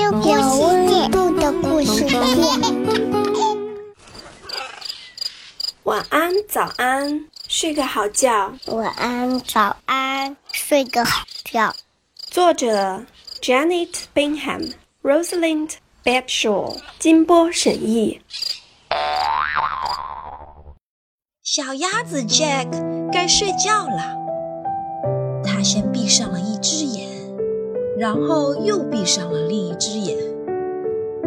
有温度的故事店。晚安，早安，睡个好觉。晚安，早安，睡个好觉。作者：Janet Bingham、Rosalind Bedshaw，金波审译。小鸭子 Jack 该睡觉了，他先闭上了一只眼，然后又闭上了另一只眼。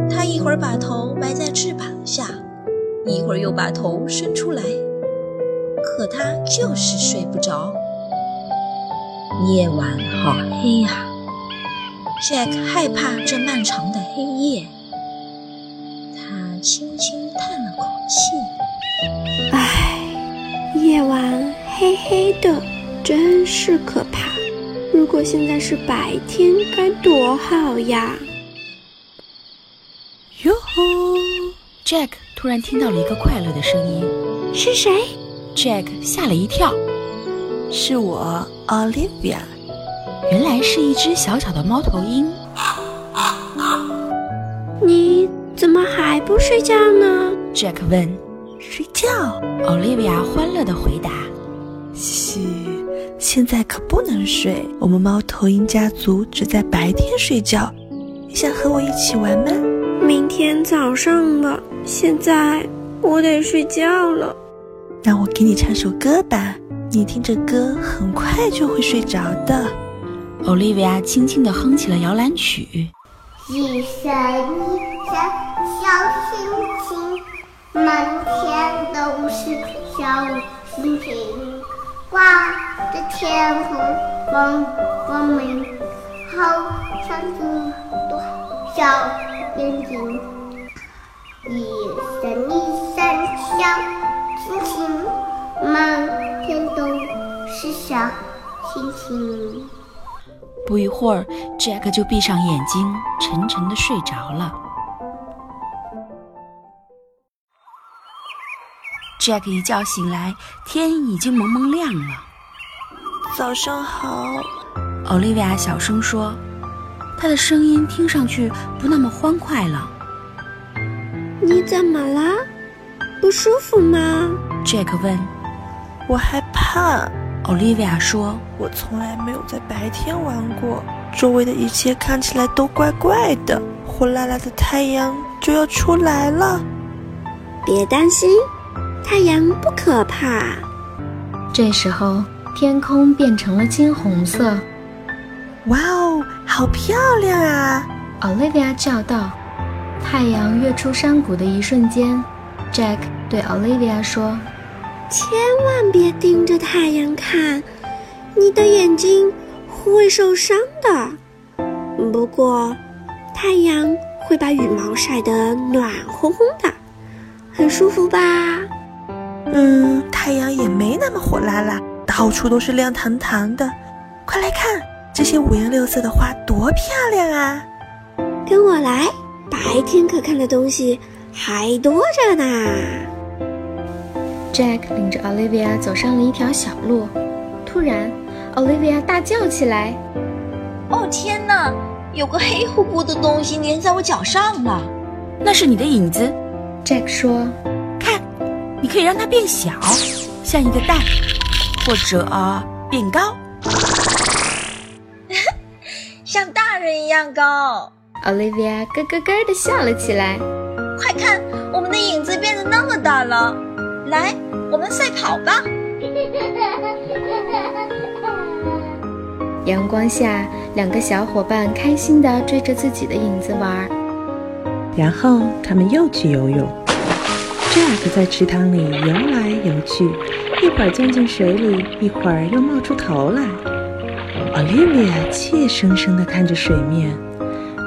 他一会儿把头埋在翅膀下，一会儿又把头伸出来，可他就是睡不着。夜晚好黑呀，Jack 害怕这漫长的黑夜，他轻轻叹了口气。唉，夜晚黑黑的，真是可怕。如果现在是白天，该多好呀！哟吼！Jack 突然听到了一个快乐的声音，是谁？Jack 吓了一跳，是我，Olivia。原来是一只小小的猫头鹰。你怎么还不睡觉呢？Jack 问。睡觉，Olivia 欢乐的回答。嘘，现在可不能睡。我们猫头鹰家族只在白天睡觉。你想和我一起玩吗？明天早上了，现在我得睡觉了。那我给你唱首歌吧，你听着歌，很快就会睡着的。Olivia 轻轻地哼起了摇篮曲。一闪一闪小星星，满天都是小星星，挂这天空光光明，好像一朵小眼睛。一闪一闪小星星，满天都是小星星。不一会儿，Jack 就闭上眼睛，沉沉的睡着了。Jack 一觉醒来，天已经蒙蒙亮了。早上好，Olivia 小声说，她的声音听上去不那么欢快了。你怎么了？不舒服吗？Jack 问。我害怕，Olivia 说。我从来没有在白天玩过，周围的一切看起来都怪怪的。火辣辣的太阳就要出来了。别担心，太阳不可怕。这时候，天空变成了金红色。哇哦，好漂亮啊！Olivia 叫道。太阳跃出山谷的一瞬间，Jack 对 Olivia 说：“千万别盯着太阳看。”你的眼睛会受伤的，不过太阳会把羽毛晒得暖烘烘的，很舒服吧？嗯，太阳也没那么火辣辣，到处都是亮堂堂的。快来看这些五颜六色的花，多漂亮啊！跟我来，白天可看的东西还多着呢。Jack 领着 Olivia 走上了一条小路，突然。Olivia 大叫起来：“哦天哪，有个黑乎乎的东西粘在我脚上了！那是你的影子。”Jack 说：“看，你可以让它变小，像一个蛋，或者变高，像大人一样高。”Olivia 咯咯咯地笑了起来。快看，我们的影子变得那么大了！来，我们赛跑吧！阳光下，两个小伙伴开心地追着自己的影子玩。然后他们又去游泳。Jack 在池塘里游来游去，一会儿钻进水里，一会儿又冒出头来。Olivia 怯生生地看着水面，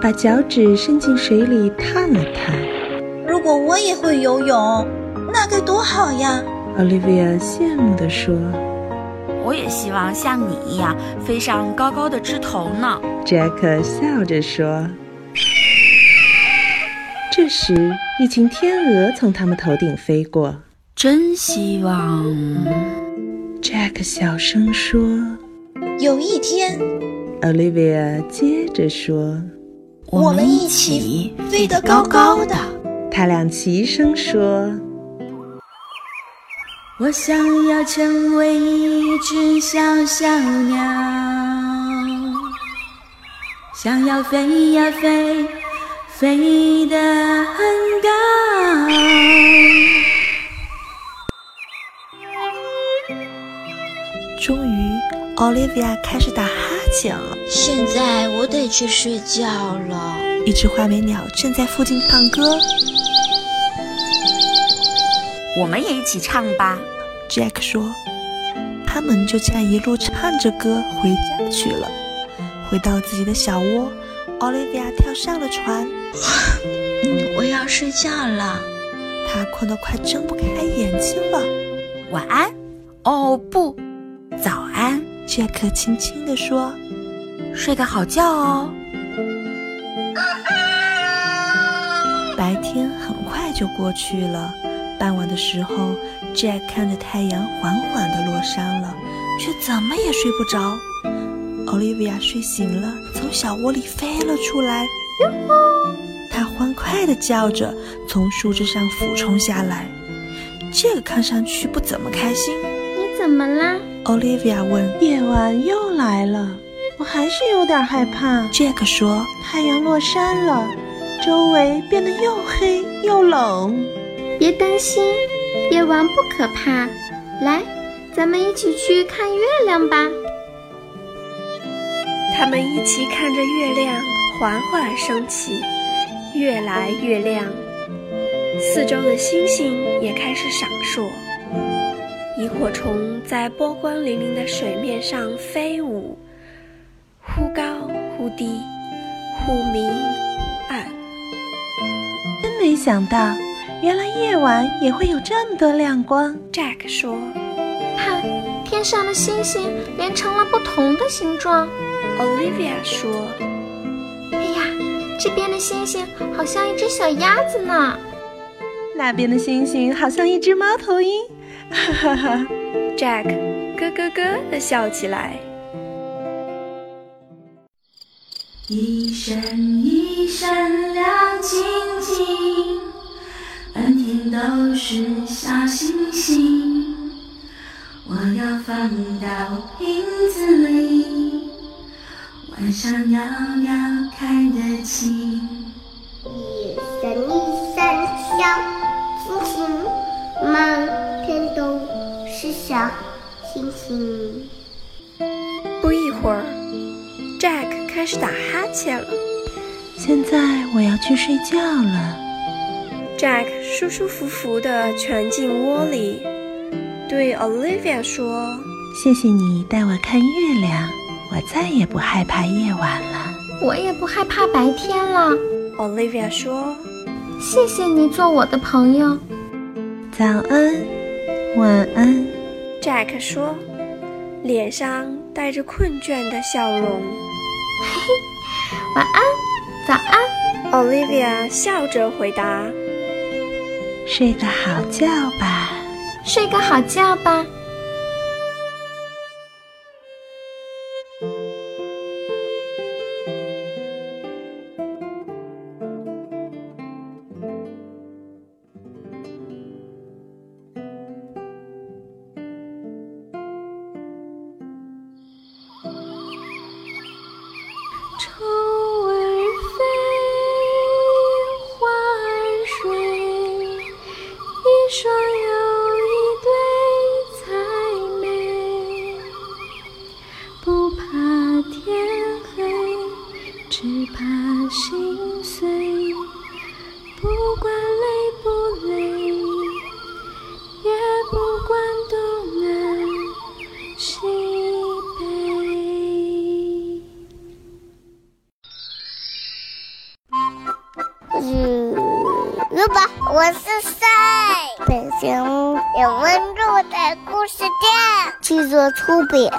把脚趾伸进水里探了探。如果我也会游泳，那该多好呀！Olivia 羡慕地说。我也希望像你一样飞上高高的枝头呢。Jack 笑着说。这时，一群天鹅从他们头顶飞过。真希望，Jack 小声说。有一天，Olivia 接着说。我们一起飞得高高的。他俩齐声说：“我想要成为一只小小鸟，想要飞呀飞，飞得很高。”，Olivia 开始打哈欠了。现在我得去睡觉了。一只画眉鸟正在附近唱歌。我们也一起唱吧，Jack 说。他们就这样一路唱着歌回家去了。回到自己的小窝，Olivia 跳上了船。我要睡觉了。她困得快睁不开眼睛了。晚安。哦不。早安，杰克轻轻地说：“睡个好觉哦。”白天很快就过去了。傍晚的时候，Jack 看着太阳缓缓地落山了，却怎么也睡不着。Olivia 睡醒了，从小窝里飞了出来。哟吼！她欢快地叫着，从树枝上俯冲下来。这个看上去不怎么开心。你怎么啦？Olivia 问：“夜晚又来了，我还是有点害怕。” Jack 说：“太阳落山了，周围变得又黑又冷。”别担心，夜晚不可怕。来，咱们一起去看月亮吧。他们一起看着月亮缓缓升起，越来越亮，四周的星星也开始闪烁。萤火虫在波光粼粼的水面上飞舞，忽高忽低，忽明忽暗。真没想到，原来夜晚也会有这么多亮光。Jack 说：“看，天上的星星连成了不同的形状。”Olivia 说：“哎呀，这边的星星好像一只小鸭子呢，那边的星星好像一只猫头鹰。”哈哈哈，Jack 咯咯咯的笑起来。一闪一闪亮晶晶，满天都是小星星。我要放到瓶子里，晚上摇摇看得清。一闪一闪小小星星。不一会儿，Jack 开始打哈欠了。现在我要去睡觉了。Jack 舒舒服服地蜷进窝里，对 Olivia 说：“谢谢你带我看月亮，我再也不害怕夜晚了。我也不害怕白天了。”Olivia 说：“谢谢你做我的朋友。”早安。晚安，Jack 说，脸上带着困倦的笑容。嘿嘿，晚安，早安，Olivia 笑着回答。睡个好觉吧，睡个好觉吧。我是谁？本节目由温度的故事店制作出品。